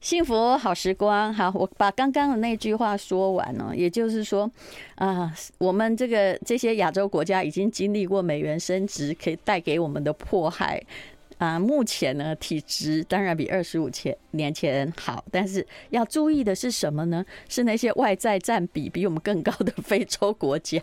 幸福好时光，好，我把刚刚的那句话说完了。也就是说，啊，我们这个这些亚洲国家已经经历过美元升值可以带给我们的迫害。啊，目前呢，体质当然比二十五前年前好，但是要注意的是什么呢？是那些外债占比比我们更高的 非洲国家，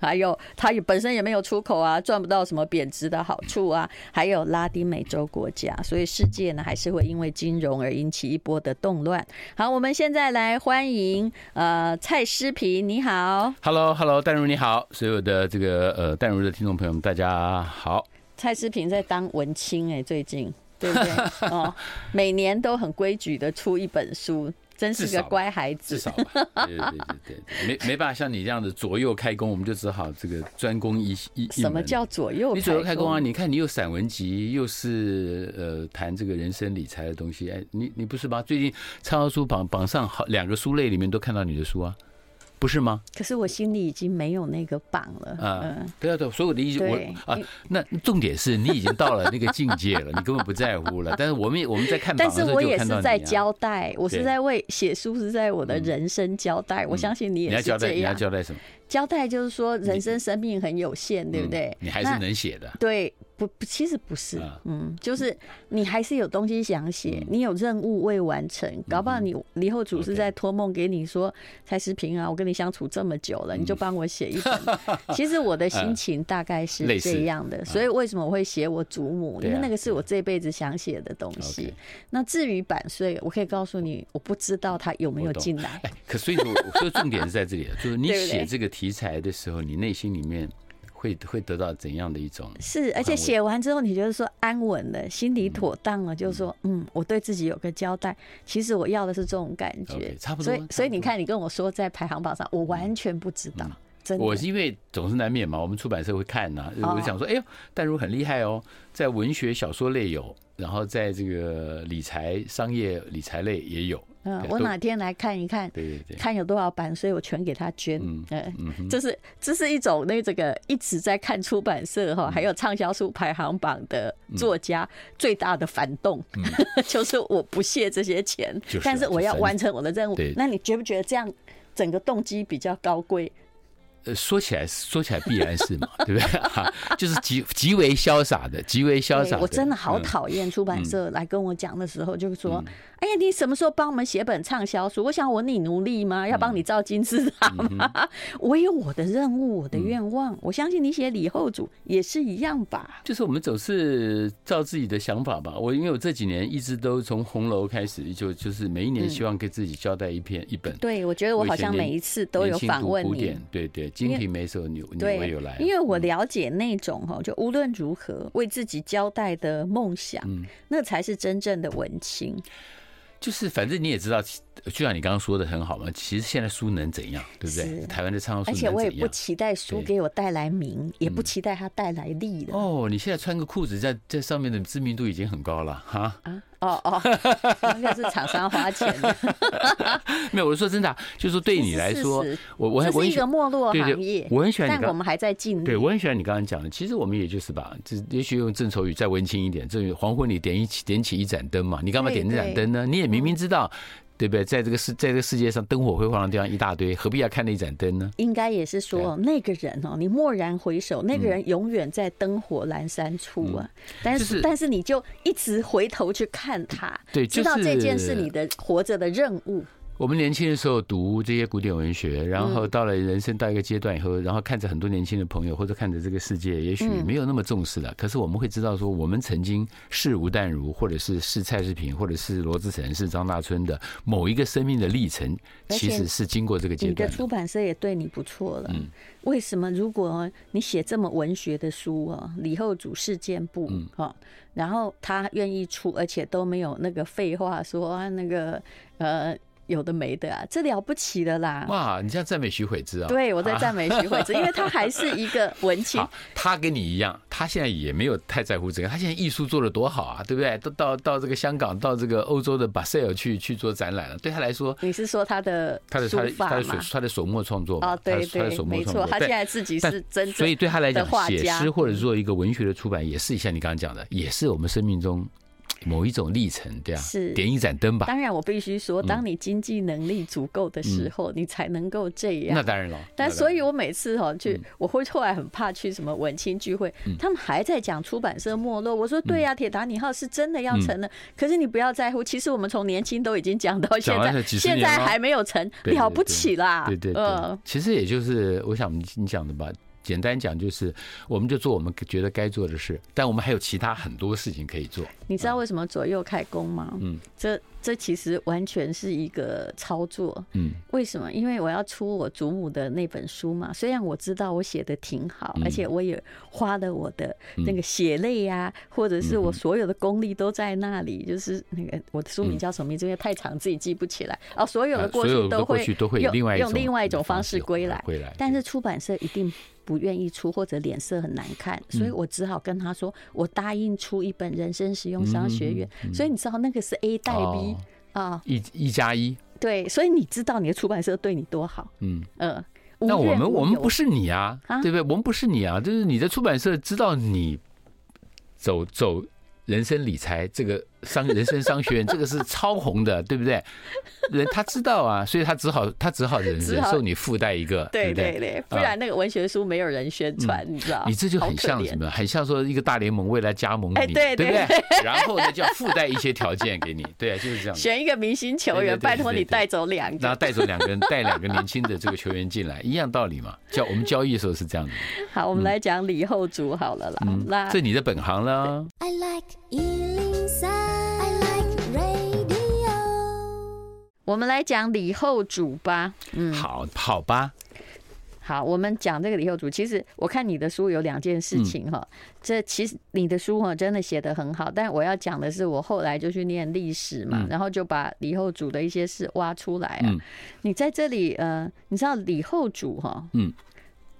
还有它也本身也没有出口啊，赚不到什么贬值的好处啊，还有拉丁美洲国家，所以世界呢还是会因为金融而引起一波的动乱。好，我们现在来欢迎呃蔡诗萍，你好，Hello Hello，淡如你好，所有的这个呃淡如的听众朋友们，大家好。蔡诗平在当文青哎，最近 对不对？哦，每年都很规矩的出一本书，真是个乖孩子。至少吧，对对对对，没没办法像你这样子左右开工，我们就只好这个专攻一一。什么叫左右？你左右开工啊？你看你有散文集，又是呃谈这个人生理财的东西，哎，你你不是吧？最近畅销书榜榜上好两个书类里面都看到你的书啊。不是吗？可是我心里已经没有那个榜了。嗯，对啊，对，所以我的意思，我啊，那重点是你已经到了那个境界了，你 根本不在乎了。但是我们我们在看但是我也是在交代，我是在为写书，是在我的人生交代。我相信你也是交代，你要交代什么？交代就是说，人生生命很有限，对不对？你还是能写的。对。不不，其实不是，嗯，就是你还是有东西想写，你有任务未完成，搞不好你李后主是在托梦给你说，蔡思平啊，我跟你相处这么久了，你就帮我写一本。其实我的心情大概是这样的，所以为什么我会写我祖母？因为那个是我这辈子想写的东西。那至于版税，我可以告诉你，我不知道他有没有进来。哎，可所以说，我说重点是在这里，就是你 写这个题材的时候，你内心里面。会会得到怎样的一种？是，而且写完之后，你觉得说安稳了，心里妥当了，就是说，嗯，我对自己有个交代。其实我要的是这种感觉，差不多。所以，所以你看，你跟我说在排行榜上，我完全不知道。真的，我是因为总是难免嘛，我们出版社会看呐，我就想说，哎呦，淡如很厉害哦，在文学小说类有，然后在这个理财、商业理财类也有。嗯，我哪天来看一看，对对对，看有多少版，所以我全给他捐。嗯嗯，这是这是一种那这个一直在看出版社哈，还有畅销书排行榜的作家最大的反动，就是我不屑这些钱，但是我要完成我的任务。那你觉不觉得这样整个动机比较高贵？呃，说起来说起来必然是嘛，对不对？哈，就是极极为潇洒的，极为潇洒。我真的好讨厌出版社来跟我讲的时候，就是说，哎呀，你什么时候帮我们写本畅销书？我想我你奴隶吗？要帮你造金字塔吗？我有我的任务，我的愿望。我相信你写李后主也是一样吧？就是我们总是照自己的想法吧。我因为我这几年一直都从红楼开始，就就是每一年希望给自己交代一篇一本。对，我觉得我好像每一次都有访问你。对对。《金瓶梅》时候，你你会有来，因为我了解那种哈，就无论如何为自己交代的梦想，那才是真正的文青。就是反正你也知道，就像你刚刚说的很好嘛。其实现在书能怎样，对不对？台湾的畅销书，而且我也不期待书给我带来名，也不期待它带来利的。哦，你现在穿个裤子，在在上面的知名度已经很高了哈。啊。哦哦，应该是厂商花钱的。没有，我说真的，就是说对你来说，我我我是一个没落行业，我很喜欢你，但我们还在进。对，我很喜欢你刚刚讲的。其实我们也就是把，这也许用郑愁予再文青一点，这黄昏里点一起点起一盏灯嘛。你干嘛点那盏灯呢？你也明明知道。对不对？在这个世，在这个世界上，灯火辉煌的地方一大堆，何必要看那盏灯呢？应该也是说，那个人哦，你蓦然回首，那个人永远在灯火阑珊处啊。但是，但是你就一直回头去看他，对，知道这件事你的活着的任务。我们年轻的时候读这些古典文学，然后到了人生到一个阶段以后，然后看着很多年轻的朋友或者看着这个世界，也许没有那么重视了。可是我们会知道说，我们曾经是吴淡如，或者是是蔡诗萍，或者是罗志成，是张大春的某一个生命的历程，其实是经过这个阶段。你的出版社也对你不错了。嗯，为什么？如果你写这么文学的书啊，李后主事件簿哈，然后他愿意出，而且都没有那个废话说啊，那个呃。有的没的啊，这了不起的啦！哇，你这样赞美徐慧芝啊？对，我在赞美徐慧芝，因为他还是一个文青。他跟你一样，他现在也没有太在乎这个。他现在艺术做的多好啊，对不对？都到到这个香港，到这个欧洲的巴塞尔去去做展览了。对他来说，你是说他的他的他的他的手他的手墨创作啊？对对，没错，他现在自己是真的。所以对他来讲，写诗或者做一个文学的出版，也是像你刚刚讲的，也是我们生命中某一种历程，对啊，是点一盏灯吧。当然，我必须说，当你经济能力足够的时候，你才能够这样。那当然了。但所以，我每次哈去，我会后来很怕去什么文青聚会，他们还在讲出版社没落。我说对呀，铁达尼号是真的要成了，可是你不要在乎。其实我们从年轻都已经讲到现在，现在还没有成，了不起啦。对对对，其实也就是我想你你讲的吧。简单讲就是，我们就做我们觉得该做的事，但我们还有其他很多事情可以做。你知道为什么左右开弓吗？嗯，这这其实完全是一个操作。嗯，为什么？因为我要出我祖母的那本书嘛。虽然我知道我写的挺好，而且我也花了我的那个血泪呀，或者是我所有的功力都在那里。就是那个我的书名叫什么名字？因为太长自己记不起来。哦，所有的过去都会用用另外一种方式归来。但是出版社一定。不愿意出或者脸色很难看，所以我只好跟他说：“我答应出一本人生实用商学院。”所以你知道那个是 A 带 B 啊，一一加一。对，所以你知道你的出版社对你多好。嗯呃，那我们我们不是你啊，对不对？我们不是你啊，就是你的出版社知道你走走人生理财这个。商人生商学院 这个是超红的，对不对？人他知道啊，所以他只好他只好忍忍受你附带一个，对对对，不然那个文学书没有人宣传，你知道？你这就很像什么？很像说一个大联盟未来加盟你，对不对？然后呢，就要附带一些条件给你，对，就是这样。选一个明星球员，拜托你带走两个，然后带走两个人，带两个年轻的这个球员进来，一样道理嘛。叫我们交易的时候是这样的。好，我们来讲李后主好了啦。那这你的本行了。我们来讲李后主吧。嗯，好，好吧。好，我们讲这个李后主。其实我看你的书有两件事情哈。这其实你的书哈真的写得很好，但我要讲的是，我后来就去念历史嘛，然后就把李后主的一些事挖出来啊。你在这里呃，你知道李后主哈，嗯，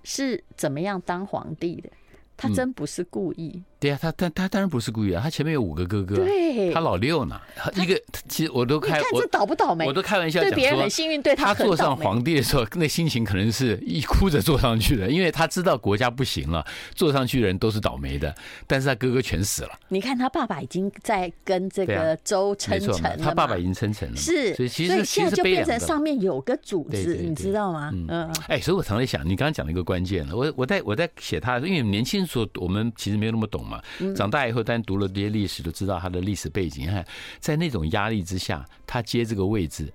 是怎么样当皇帝的？他真不是故意。对啊，他他他当然不是故意啊，他前面有五个哥哥，对，他老六呢，一个其实我都开，看这倒不倒霉，我都开玩笑讲说，对别人很幸运，对他他坐上皇帝的时候，那心情可能是一哭着坐上去的，因为他知道国家不行了，坐上去的人都是倒霉的，但是他哥哥全死了。你看他爸爸已经在跟这个周称臣了，他爸爸已经称臣了，是，所以其实现在就变成上面有个组织，你知道吗？嗯，哎，所以我常在想，你刚刚讲了一个关键了，我我在我在写他，因为年轻时候我们其实没有那么懂嘛，长大。以后，但读了这些历史，都知道他的历史背景。你看，在那种压力之下，他接这个位置，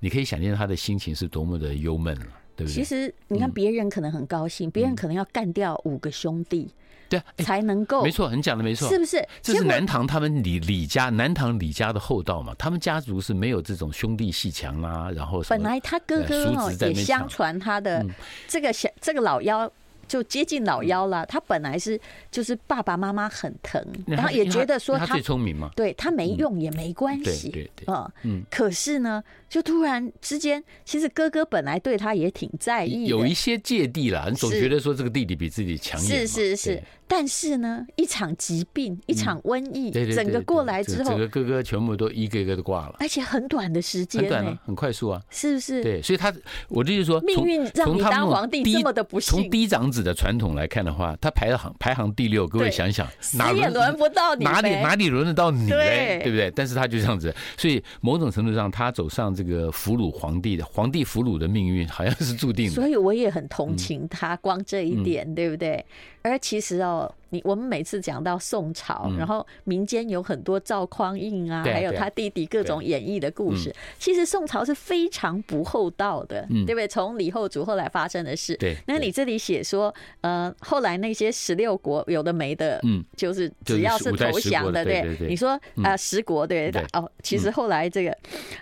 你可以想象他的心情是多么的忧闷了，对不对？其实，你看别人可能很高兴，别人可能要干掉五个兄弟，对，才能够。没错，你讲的没错，是不是？这是南唐他们李李家，南唐李家的后道嘛，他们家族是没有这种兄弟鬩墙啊。然后，本来他哥哥哦也相传他的这个小这个老幺。就接近老幺了，他本来是就是爸爸妈妈很疼，然后也觉得说他最聪明嘛，对他没用也没关系，对对嗯，可是呢，就突然之间，其实哥哥本来对他也挺在意，有一些芥蒂啦，你总觉得说这个弟弟比自己强，是是是。但是呢，一场疾病，一场瘟疫，整个过来之后，整个哥哥全部都一个一个都挂了，而且很短的时间，很短，很快速啊，是不是？对，所以他，我就是说，命运让你当皇帝这么的不幸。从嫡长子的传统来看的话，他排行排行第六，各位想想，哪也轮不到你，哪里哪里轮得到你嘞？对不对？但是他就这样子，所以某种程度上，他走上这个俘虏皇帝的皇帝俘虏的命运，好像是注定的。所以我也很同情他，光这一点，对不对？而其实哦。你我们每次讲到宋朝，然后民间有很多赵匡胤啊，还有他弟弟各种演绎的故事。其实宋朝是非常不厚道的，对不对？从李后主后来发生的事，对。那你这里写说，呃，后来那些十六国有的没的，嗯，就是只要是投降的，对。你说啊，十国对对哦，其实后来这个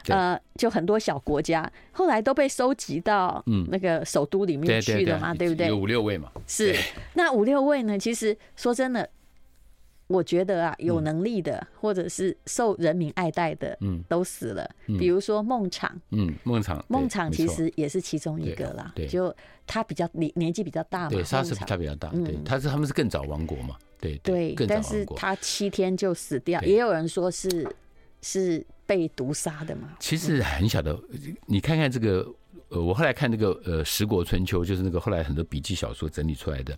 呃，就很多小国家后来都被收集到嗯那个首都里面去了嘛，对不对？有五六位嘛。是。那五六位呢？其实。说真的，我觉得啊，有能力的或者是受人民爱戴的，嗯，都死了。比如说孟昶，嗯，孟昶，孟昶其实也是其中一个啦。对，就他比较年年纪比较大嘛，对，他是他比较大，对，他是他们是更早亡国嘛，对对。但是他七天就死掉，也有人说是是被毒杀的嘛。其实很小的，你看看这个。呃，我后来看那个呃《十国春秋》，就是那个后来很多笔记小说整理出来的。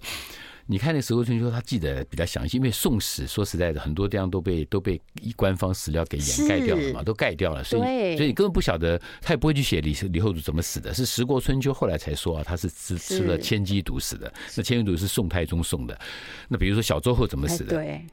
你看那《十国春秋》，他记得比较详细，因为宋史说实在的，很多地方都被都被官方史料给掩盖掉了嘛，都盖掉了，所以所以你根本不晓得，他也不会去写李李后主怎么死的。是《十国春秋》后来才说啊，他是吃吃了千机毒死的。那千机毒是宋太宗送的。那比如说小周后怎么死的？对。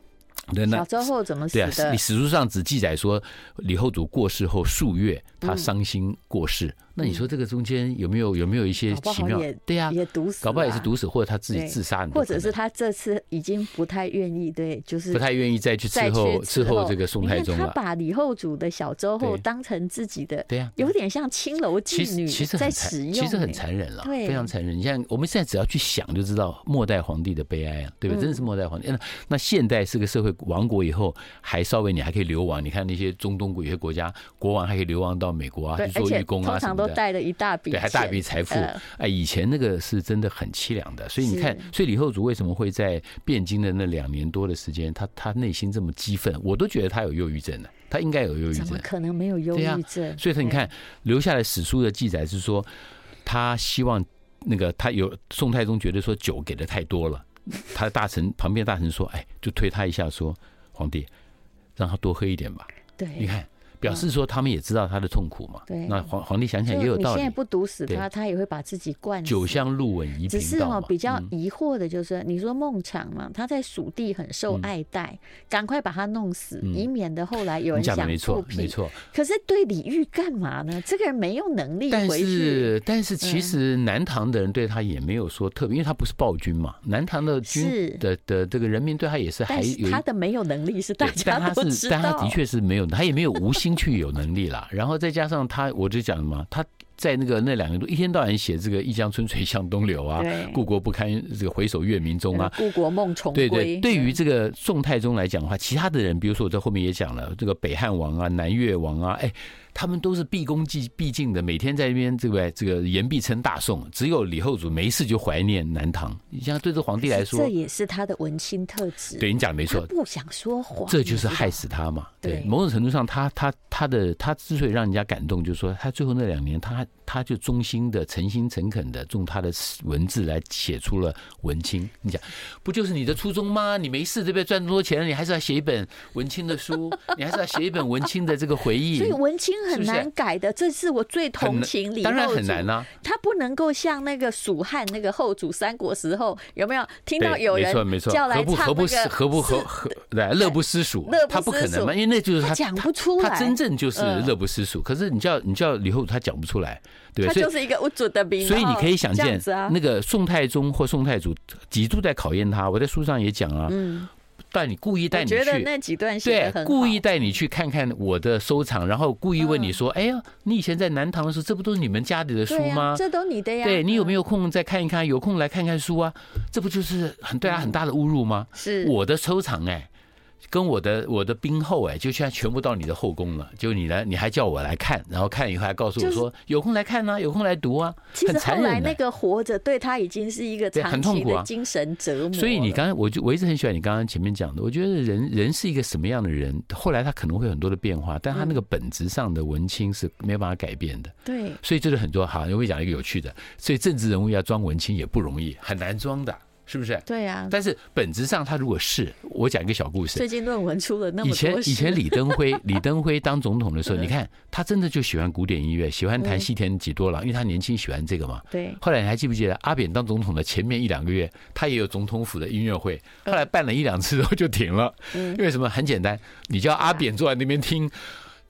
对，那小周后怎么死的？对啊，你史书上只记载说李后主过世后数月，他伤心过世。嗯那你说这个中间有没有有没有一些奇妙？对呀，也毒死，搞不好也是毒死，或者他自己自杀，或者是他这次已经不太愿意，对，就是不太愿意再去伺候伺候这个宋太宗了。他把李后主的小周后当成自己的，对呀，有点像青楼妓女在使用，其实很残忍了，非常残忍。你像我们现在只要去想就知道末代皇帝的悲哀啊，对不对？真的是末代皇帝。那那现代是个社会亡国以后，还稍微你还可以流亡。你看那些中东国有些国家国王还可以流亡到美国啊，去做义工啊，通常都带了一大笔。对，还大笔财富，哎，以前那个是真的很凄凉的，所以你看，所以李后主为什么会在汴京的那两年多的时间，他他内心这么激愤，我都觉得他有忧郁症的，他应该有忧郁症，怎么可能没有忧郁症？所以说你看留下来史书的记载是说，他希望那个他有宋太宗觉得说酒给的太多了，他的大臣旁边大臣说，哎，就推他一下说，皇帝让他多喝一点吧。对，你看。表示说他们也知道他的痛苦嘛？对。那皇皇帝想想也有道理。你现在不毒死他，他也会把自己灌死。酒香路稳宜平道。只是哦，比较疑惑的就是，你说孟昶嘛，他在蜀地很受爱戴，赶快把他弄死，以免的后来有人想复辟。没错。可是对李煜干嘛呢？这个人没有能力回去。但是，但是其实南唐的人对他也没有说特别，因为他不是暴君嘛。南唐的军的的这个人民对他也是还有他的没有能力是大家都知道。但他的确是没有，他也没有无心去有能力了。然后再加上他，我就讲什么，他在那个那两年多，一天到晚写这个“一江春水向东流”啊，“故国不堪这个回首月明中”啊，“故国梦重归”。对对，对于这个宋太宗来讲的话，其他的人，比如说我在后面也讲了，这个北汉王啊、南越王啊，哎。他们都是毕恭毕毕敬的，每天在那边这个这个言必称大宋。只有李后主没事就怀念南唐。你像对这皇帝来说，这也是他的文青特质。对你讲没错，不想说谎，这就是害死他嘛。对，某种程度上，他他他的他之所以让人家感动，就是说他最后那两年，他他就忠心的、诚心诚恳的用他的文字来写出了文青。你讲不就是你的初衷吗？你没事对不对？赚这么多钱，你还是要写一本文青的书，你还是要写一本文青的这个回忆。所以文青。很难改的，这是我最同情李后主。当然很难啊，他不能够像那个蜀汉那个后主三国时候，有没有听到有人叫来唱那个？何不何不何何来乐不思蜀？他不可能嘛，因为那就是他讲不出来，他真正就是乐不思蜀。可是你叫你叫李后主，他讲不出来，对，他就是一个无主的兵。所以你可以想见，那个宋太宗或宋太祖几度在考验他。我在书上也讲啊。嗯。带你故意带你去，对，故意带你去看看我的收藏，然后故意问你说：“哎呀，你以前在南唐的时候，这不都是你们家里的书吗？这都你的呀。”对，你有没有空再看一看？有空来看看书啊，这不就是很对他很大的侮辱吗？是我的收藏哎。跟我的我的兵后哎，就现在全部到你的后宫了。就你来，你还叫我来看，然后看以后还告诉我说有空来看啊，有空来读啊。其实后来那个活着对他已经是一个长期的精神折磨。所以你刚才我就我一直很喜欢你刚刚前面讲的，我觉得人人是一个什么样的人，后来他可能会很多的变化，但他那个本质上的文青是没有办法改变的。对，所以这是很多好，我会讲一个有趣的，所以政治人物要装文青也不容易，很难装的。是不是？对呀。但是本质上，他如果是我讲一个小故事。最近论文出了那么多。以前以前李登辉 李登辉当总统的时候，你看他真的就喜欢古典音乐，喜欢弹西田几多郎，因为他年轻喜欢这个嘛。对。后来你还记不记得阿扁当总统的前面一两个月，他也有总统府的音乐会，后来办了一两次之后就停了。因为什么？很简单，你叫阿扁坐在那边听。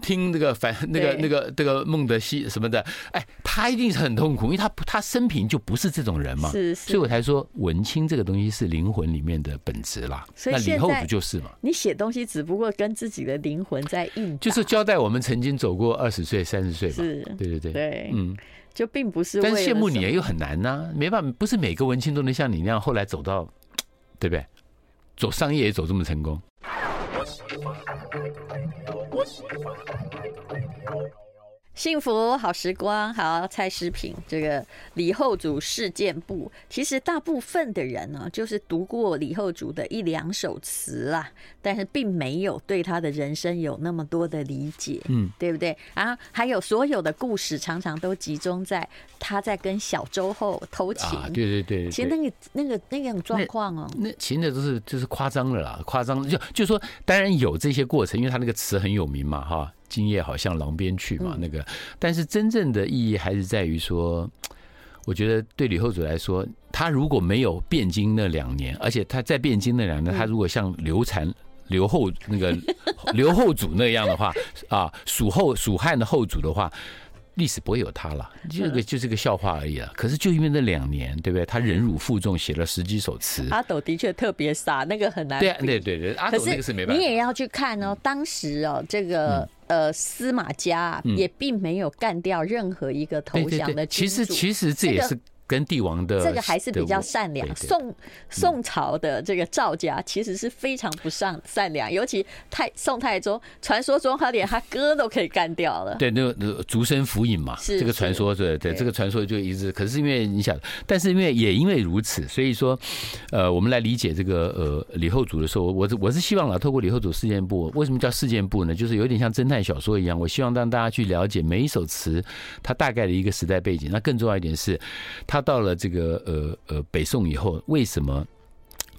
听 那个反那个那个这个孟德西什么的，哎，他一定是很痛苦，因为他他生平就不是这种人嘛，是是，所以我才说文青这个东西是灵魂里面的本质啦。所以那李后不就是嘛，你写东西只不过跟自己的灵魂在应，就是交代我们曾经走过二十岁、三十岁嘛，是，对对对，对，嗯，就并不是。但是羡慕你又很难呐，没办法，不是每个文青都能像你那样后来走到，对不对？走商业也走这么成功。我喜欢?幸福好时光，好蔡诗平，这个李后主事件簿，其实大部分的人呢，就是读过李后主的一两首词啦，但是并没有对他的人生有那么多的理解，嗯，对不对？然后还有所有的故事，常常都集中在他在跟小周后偷情，啊、对，对，对对。对，其实那个那个那种状况哦，那其实那都是就是夸张了啦，夸张就就说，当然有这些过程，因为他那个词很有名嘛，哈。今夜好像狼边去嘛，那个，但是真正的意义还是在于说，我觉得对李后主来说，他如果没有汴京那两年，而且他在汴京那两年，他如果像刘禅、刘后那个 刘后主那样的话，啊，蜀后蜀汉的后主的话。历史不会有他了，这个就是个笑话而已了。可是就因为那两年，对不对？他忍辱负重，写了十几首词。阿斗的确特别傻，那个很难。对对对对，阿斗那个是没办法。你也要去看哦，当时哦，这个呃司马家也并没有干掉任何一个投降的。其实其实这也是。跟帝王的这个还是比较善良。宋宋朝的这个赵家其实是非常不善善良，尤其太宋太宗，传说中他连他哥都可以干掉了。对，那个竹声符印嘛，这个传说，对对，这个传说就一直。可是因为你想，但是因为也因为如此，所以说，呃，我们来理解这个呃李后主的时候，我是我是希望啊，透过李后主事件簿，为什么叫事件簿呢？就是有点像侦探小说一样，我希望让大家去了解每一首词它大概的一个时代背景。那更重要一点是。他到了这个呃呃北宋以后，为什么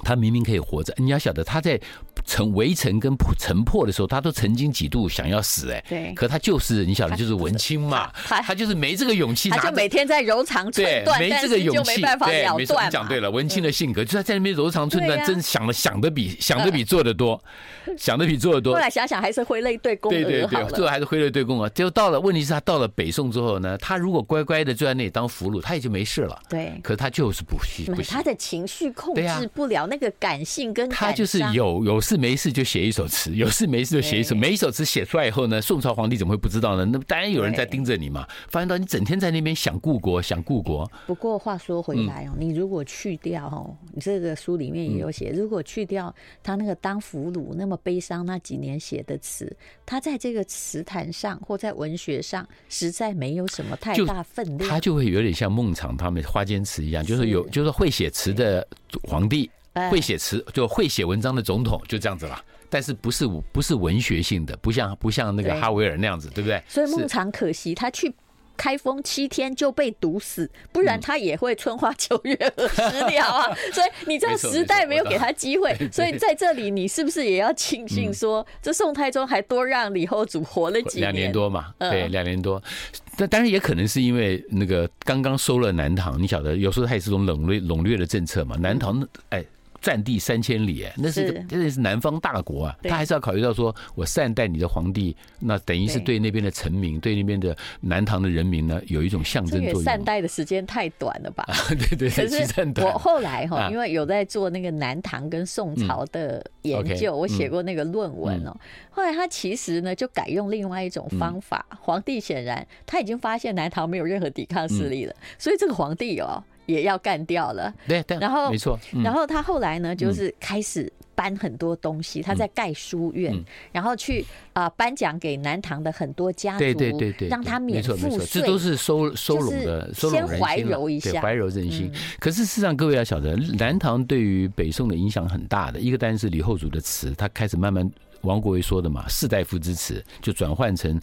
他明明可以活着？你要晓得他在。城围城跟城破的时候，他都曾经几度想要死哎，对，可他就是你晓得，就是文青嘛，他就是没这个勇气，他就每天在柔肠寸断，没这个勇气，没办法了断。讲对了，文青的性格就是他在那边柔肠寸断，真想的想的比想的比做的多，想的比做的多。后来想想还是挥泪对公，对对对，最后还是挥泪对公啊。就到了问题是他到了北宋之后呢，他如果乖乖的坐在那里当俘虏，他也就没事了。对，可是他就是不行，他的情绪控制不了那个感性跟他就是有有事没事就写一首词，有事没事就写一首。每一首词写出来以后呢，宋朝皇帝怎么会不知道呢？那么当然有人在盯着你嘛。发现到你整天在那边想故国，想故国。不过话说回来哦，你如果去掉哦，你这个书里面也有写，如果去掉他那个当俘虏那么悲伤那几年写的词，他在这个词坛上或在文学上实在没有什么太大分量。他就会有点像孟昶他们花间词一样，就是有就是会写词的皇帝。会写词就会写文章的总统就这样子了，但是不是不是文学性的，不像不像那个哈维尔那样子，对不对？所以孟尝可惜他去开封七天就被毒死，不然他也会春花秋月何时了啊！所以你这个时代没有给他机会，所以在这里你是不是也要庆 幸说，这宋太宗还多让李后主活了几年？两年多嘛，对，两年多。但当然也可能是因为那个刚刚收了南唐，你晓得有时候他也是种笼掠笼掠的政策嘛，南唐哎。占地三千里，哎，那是真的是南方大国啊！他还是要考虑到说，我善待你的皇帝，那等于是对那边的臣民，对那边的南唐的人民呢，有一种象征作用。善待的时间太短了吧？对对，可是我后来哈，因为有在做那个南唐跟宋朝的研究，我写过那个论文哦。后来他其实呢，就改用另外一种方法。皇帝显然他已经发现南唐没有任何抵抗势力了，所以这个皇帝哦。也要干掉了，对对，然后没错，然后他后来呢，就是开始搬很多东西，他在盖书院，然后去啊颁奖给南唐的很多家族，对对对对，让他免赋税，这都是收收拢的，收拢人心，怀柔一下，怀柔人心。可是事实上，各位要晓得，南唐对于北宋的影响很大的一个，当然是李后主的词，他开始慢慢。王国维说的嘛，士大夫之词就转换成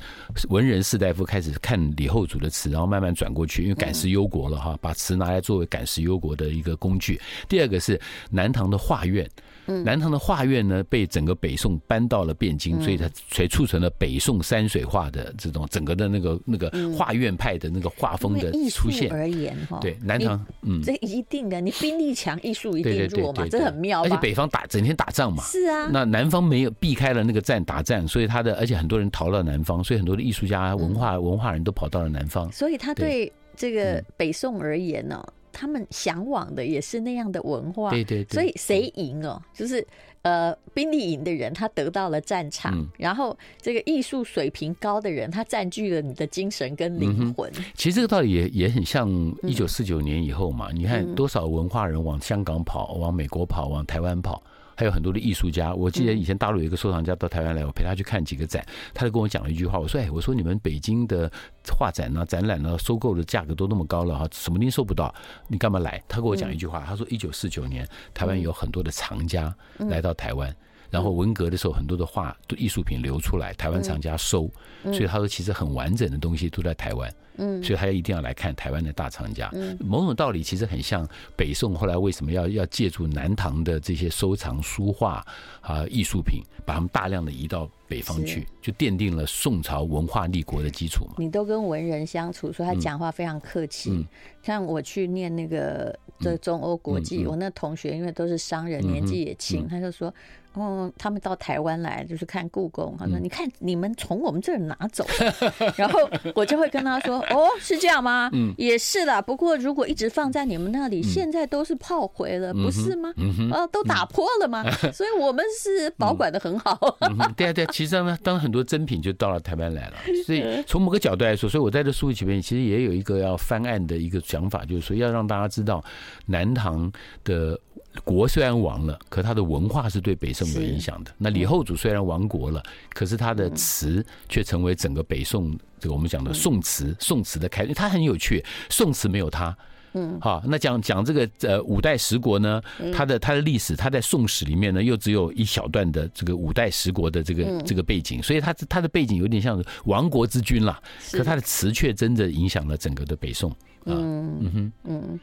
文人士大夫开始看李后主的词，然后慢慢转过去，因为感时忧国了哈，把词拿来作为感时忧国的一个工具。第二个是南唐的画院。南唐的画院呢，被整个北宋搬到了汴京，所以它才促成了北宋山水画的这种整个的那个那个画院派的那个画风的出现。而言哈，对南唐，嗯，这一定的，你兵力强，艺术一定弱嘛，这很妙。而且北方打整天打仗嘛，是啊，那南方没有避开了那个战打战，所以他的而且很多人逃到南方，所以很多的艺术家、文化文化人都跑到了南方。所以他对。这个北宋而言呢。他们向往的也是那样的文化，对对，对，所以谁赢哦？就是呃，兵力赢的人，他得到了战场，嗯、然后这个艺术水平高的人，他占据了你的精神跟灵魂。嗯、其实这个道理也也很像一九四九年以后嘛，嗯、你看多少文化人往香港跑，往美国跑，往台湾跑。还有很多的艺术家。我记得以前大陆有一个收藏家到台湾来，我陪他去看几个展，他就跟我讲了一句话，我说：“哎，我说你们北京的画展呢、展览呢，收购的价格都那么高了哈，什么东西收不到，你干嘛来？”他跟我讲一句话，他说：“一九四九年，台湾有很多的藏家来到台湾。”然后文革的时候，很多的画、艺术品流出来，台湾藏家收，所以他说其实很完整的东西都在台湾，嗯。所以他一定要来看台湾的大藏家。某种道理其实很像北宋后来为什么要要借助南唐的这些收藏书画啊艺术品，把他们大量的移到北方去，就奠定了宋朝文化立国的基础嘛。你都跟文人相处，说他讲话非常客气。像我去念那个这中欧国际，我那同学因为都是商人，年纪也轻，他就说。哦，他们到台湾来就是看故宫。他说：“你看，你们从我们这儿拿走。”然后我就会跟他说：“哦，是这样吗？嗯，也是的。不过如果一直放在你们那里，现在都是炮灰了，不是吗？呃，都打破了吗？所以我们是保管的很好。对啊，对啊。其实呢，当很多珍品就到了台湾来了。所以从某个角度来说，所以我在这书里面其实也有一个要翻案的一个想法，就是说要让大家知道南唐的。国虽然亡了，可他的文化是对北宋有影响的。那李后主虽然亡国了，可是他的词却成为整个北宋这个我们讲的宋词，宋词的开端。他很有趣，宋词没有他。嗯，好，那讲讲这个呃五代十国呢，他的他的历史，他在宋史里面呢又只有一小段的这个五代十国的这个这个背景，所以他他的背景有点像亡国之君啦，可他的词却真的影响了整个的北宋。嗯嗯哼嗯。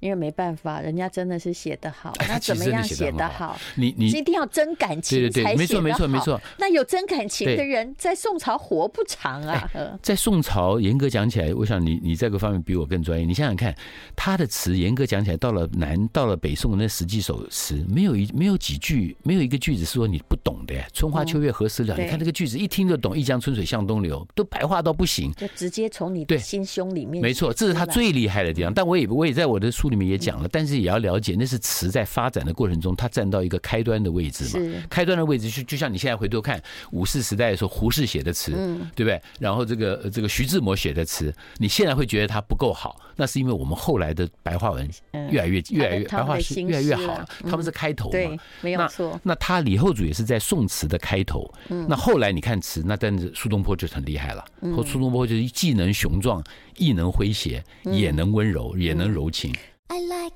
因为没办法，人家真的是写得好，那怎么样写得好？你你一定要真感情对对对。没错没错没错。那有真感情的人在宋朝活不长啊。在宋朝严格讲起来，我想你你这个方面比我更专业。你想想看，他的词严格讲起来，到了南到了北宋的那十几首词，没有一没有几句，没有一个句子是说你不懂的。春花秋月何时了？你看这个句子一听就懂，一江春水向东流，都白话到不行，就直接从你的心胸里面。没错，这是他最厉害的地方。但我也我也在我的书里面也讲了，但是也要了解，那是词在发展的过程中，它占到一个开端的位置嘛。开端的位置就就像你现在回头看五四时代的时候，胡适写的词，对不对？然后这个这个徐志摩写的词，你现在会觉得它不够好，那是因为我们后来的白话文越来越越来越白话是越来越好了。他们是开头嘛，没有错。那他李后主也是在宋词的开头。那后来你看词，那但是苏东坡就很厉害了。和苏东坡就是既能雄壮，亦能诙谐，也能温柔，也能柔情。I like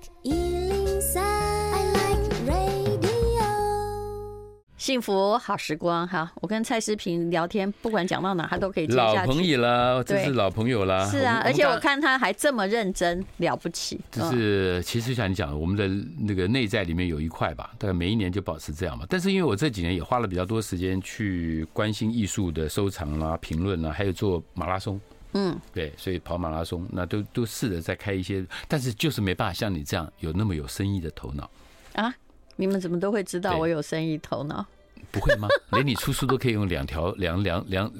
幸福好时光，哈！我跟蔡诗平聊天，不管讲到哪，他都可以接下去。老朋友了，这是老朋友了。是啊，而且我看他还这么认真，了不起。就是其实像你讲的，我们的那个内在里面有一块吧，大概每一年就保持这样嘛。但是因为我这几年也花了比较多时间去关心艺术的收藏啦、评论啦，还有做马拉松。嗯，对，所以跑马拉松，那都都试着在开一些，但是就是没办法像你这样有那么有生意的头脑啊。你们怎么都会知道我有生意头脑？不会吗？连你出书都可以用两条两两两，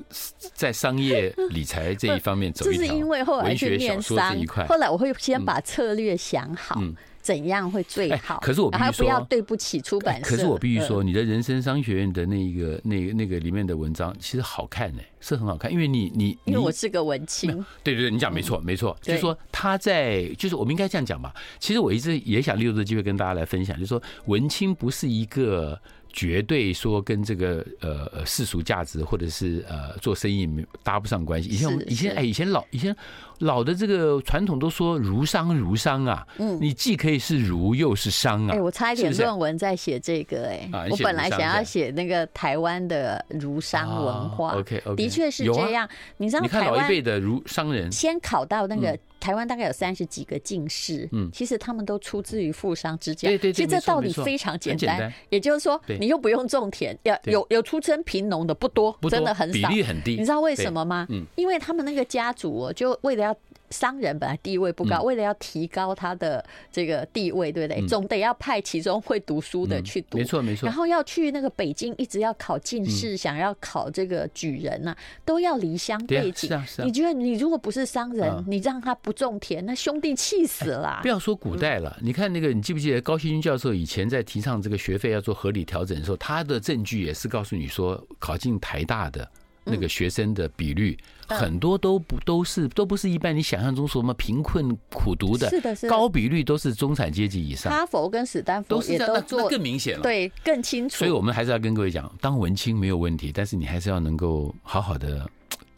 在商业理财这一方面走一条。这是因为后来去念商，后来我会先把策略想好，怎样会最好。可是我必须说，不要对不起出版社。可是我必须说，你的人生商学院的那个那个那个里面的文章其实好看呢，是很好看，因为你你因为我是个文青。对对对，你讲没错没错，就是说他在就是我们应该这样讲吧。其实我一直也想利用这个机会跟大家来分享，就是说文青不是一个。绝对说跟这个呃世俗价值或者是呃做生意搭不上关系。以前我们以前哎以前老以前老的这个传统都说儒商儒商啊，嗯，你既可以是儒又是商啊。哎，我差一点论文在写这个哎，我本来想要写那个台湾的儒商文化。OK OK，的确是这样。你知道，你看老一辈的儒商人先考到那个。台湾大概有三十几个进士，嗯，其实他们都出自于富商之家。对对，其实这道理非常简单，也就是说，你又不用种田，要有有出身贫农的不多，真的很少，比例很低。你知道为什么吗？嗯，因为他们那个家族哦，就为了要。商人本来地位不高，为了要提高他的这个地位，对不对？总得要派其中会读书的去读，没错没错。然后要去那个北京，一直要考进士，想要考这个举人呐，都要离乡背井。你觉得你如果不是商人，你让他不种田，那兄弟气死了。不要说古代了，你看那个，你记不记得高希军教授以前在提倡这个学费要做合理调整的时候，他的证据也是告诉你说，考进台大的。那个学生的比率很多都不都是都不是一般你想象中什么贫困苦读的，是的，是高比率都是中产阶级以上。哈佛跟史丹福都是这样，那更明显了，对，更清楚。所以我们还是要跟各位讲，当文青没有问题，但是你还是要能够好好的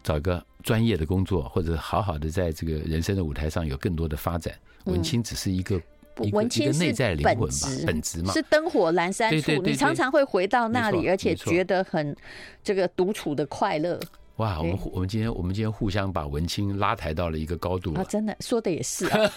找一个专业的工作，或者好好的在这个人生的舞台上有更多的发展。文青只是一个。文青是内在灵魂吧，本质嘛，是灯火阑珊处，你常常会回到那里，而且觉得很这个独处的快乐。哇，我们我们今天我们今天互相把文青拉抬到了一个高度啊！真的说的也是啊，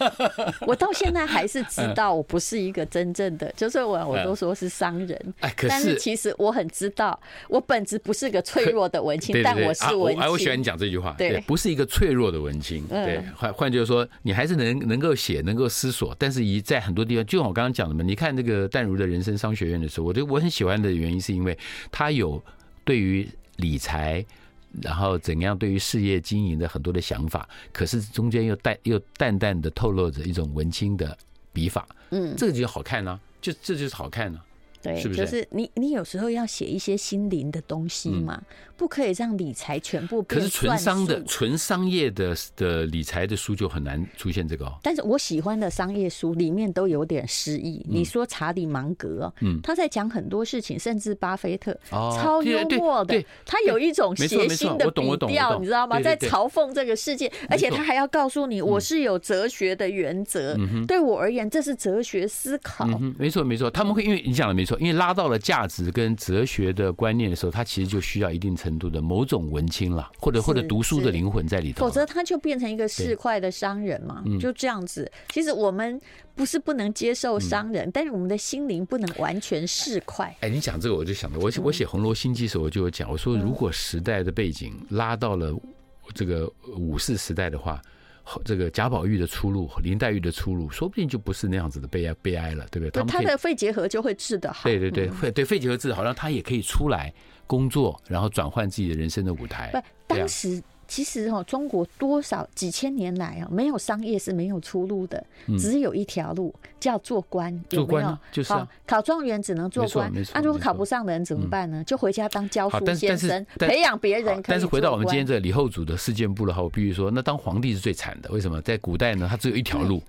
我到现在还是知道我不是一个真正的，就是我我都说是商人，但是其实我很知道，我本质不是个脆弱的文青，但我是文青。哎，我喜欢你讲这句话，对，不是一个脆弱的文青，对，换换句话说，你还是能能够写，能够思索，但是一在很多地方，就像我刚刚讲的嘛，你看那个淡如的人生商学院的时候，我觉得我很喜欢的原因是因为他有对于理财。然后怎样对于事业经营的很多的想法，可是中间又淡又淡淡的透露着一种文青的笔法，嗯，这个就好看呢，就这就是好看呢。对，是不是？就是你，你有时候要写一些心灵的东西嘛，不可以让理财全部。可是纯商的、纯商业的的理财的书就很难出现这个哦。但是我喜欢的商业书里面都有点诗意。你说查理芒格，嗯，他在讲很多事情，甚至巴菲特，超幽默的，他有一种谐星的笔调，你知道吗？在嘲讽这个世界，而且他还要告诉你，我是有哲学的原则。对我而言，这是哲学思考。没错，没错，他们会因为你讲的没错。因为拉到了价值跟哲学的观念的时候，他其实就需要一定程度的某种文青啦，或者或者读书的灵魂在里头，否则他就变成一个市侩的商人嘛，就这样子。其实我们不是不能接受商人，但是我们的心灵不能完全市侩。哎，你讲这个我就想到，我我写《红楼心机》时候我就有讲，我说如果时代的背景拉到了这个武士时代的话。这个贾宝玉的出路，林黛玉的出路，说不定就不是那样子的悲哀悲哀了，对不对？他的肺结核就会治得好。对对对，肺对肺结核治好，让他也可以出来工作，然后转换自己的人生的舞台。不，当时。其实哦，中国多少几千年来啊，没有商业是没有出路的，只有一条路叫做官。有没有？就是考状元只能做官。那，如果考不上的人怎么办呢？就回家当教书先生，培养别人。但是回到我们今天这个李后主的事件簿的话，我必须说，那当皇帝是最惨的。为什么？在古代呢，他只有一条路。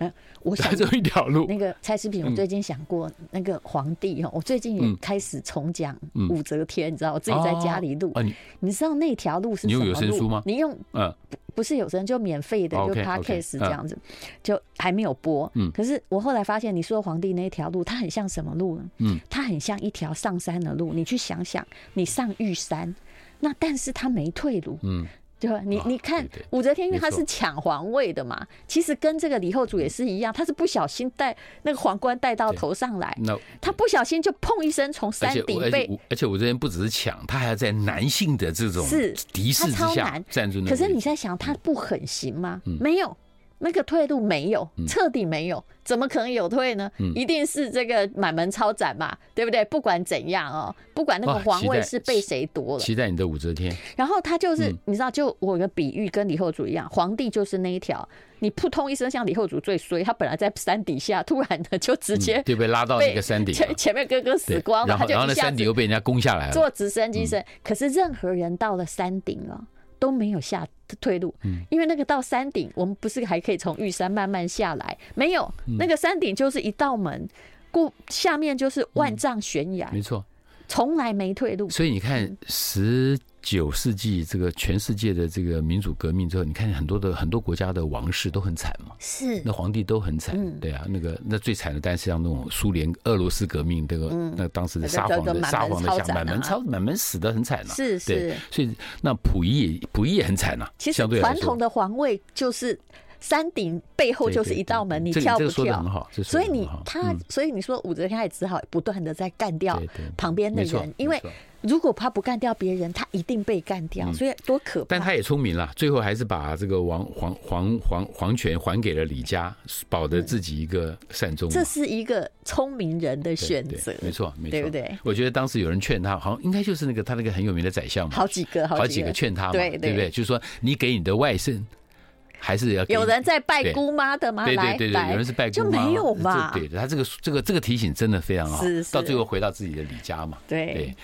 嗯，我想 走一条路。那个蔡思萍，我最近想过那个皇帝哈，我最近也开始重讲武则天，你知道，我自己在家里录。你你知道那条路是什么路？吗？你用嗯，不是有声，就免费的，就 Podcast 这样子，就还没有播。嗯，可是我后来发现，你说皇帝那条路，它很像什么路呢？嗯，它很像一条上山的路。你去想想，你上玉山，那但是它没退路。嗯。对吧？你你看武则天，因为她是抢皇位的嘛，其实跟这个李后主也是一样，她是不小心戴那个皇冠戴到头上来，她不小心就砰一声从山顶被。而且武则天不只是抢，她还要在男性的这种是敌视之下站住。可是你在想，她不狠心吗？没有。那个退路没有，彻底没有，怎么可能有退呢？一定是这个满门抄斩嘛，对不对？不管怎样哦，不管那个皇位是被谁夺了，期待你的武则天。然后他就是，你知道，就我有个比喻跟李后主一样，皇帝就是那一条，你扑通一声，像李后主最衰，他本来在山底下，突然的就直接就被拉到那个山顶，前前面哥哥死光了，然后然后那山顶又被人家攻下来了，坐直升机升。可是任何人到了山顶了。都没有下退路，因为那个到山顶，我们不是还可以从玉山慢慢下来？没有，那个山顶就是一道门，过下面就是万丈悬崖，没错，从来没退路。所以你看十。九世纪这个全世界的这个民主革命之后，你看很多的很多国家的王室都很惨嘛，是。那皇帝都很惨，对啊，那个那最惨的，但是像那种苏联、俄罗斯革命，这个那当时的沙皇的沙皇的下满门抄满门死的很惨呐，是是，所以那溥仪溥仪也很惨呐。其实传统的皇位就是山顶背后就是一道门，你跳不跳？所以你他所以你说武则天也只好不断的在干掉旁边的人，因为。如果他不干掉别人，他一定被干掉，所以多可怕！但他也聪明了，最后还是把这个王皇皇皇皇权还给了李家，保得自己一个善终。这是一个聪明人的选择，没错，没错，对不对？我觉得当时有人劝他，好像应该就是那个他那个很有名的宰相嘛，好几个，好几个劝他嘛，对对不对？就是说，你给你的外甥。还是要有人在拜姑妈的吗？对对对对，有人是拜姑妈，就没有嘛。对，他这个这个这个提醒真的非常好，到最后回到自己的李家嘛。对，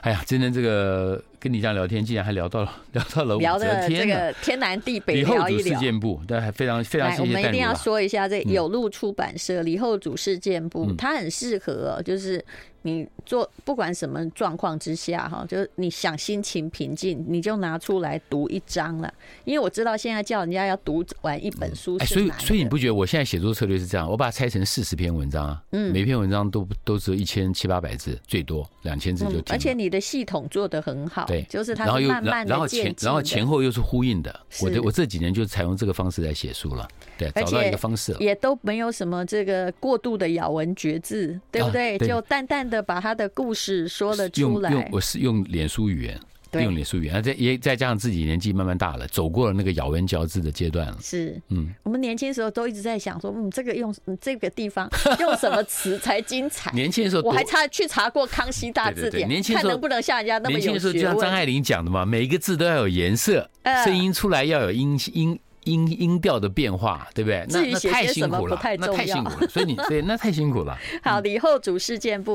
哎呀，今天这个跟你这样聊天，竟然还聊到了 聊到了聊的这个天南地北聊一聊。李后主事件簿，对，还非常非常谢谢。我们一定要说一下这有路出版社李后主事件簿，它很适合，就是。你做不管什么状况之下哈，就是你想心情平静，你就拿出来读一章了。因为我知道现在叫人家要读完一本书，所以所以你不觉得我现在写作策略是这样？我把它拆成四十篇文章啊，嗯，每篇文章都都只有一千七八百字，最多两千字就停。而且你的系统做得很好，对，就是它慢慢的然后前然后前后又是呼应的。我的我这几年就采用这个方式来写书了，对，找到一个方式了，也都没有什么这个过度的咬文嚼字，对不对？就淡淡的。把他的故事说了出来，用我是用脸书语言，用脸术语言，再也再加上自己年纪慢慢大了，走过了那个咬文嚼字的阶段了。是，嗯，我们年轻时候都一直在想说，嗯，这个用这个地方 用什么词才精彩？年轻的时候我还查去查过《康熙大字典》，年轻看能不能像人家那么。年轻的时候就像张爱玲讲的嘛，每一个字都要有颜色，声音出来要有音音。音音调的变化，对不对？那那太辛苦了，那太辛苦了。所以你对那太辛苦了。好，李后主事件簿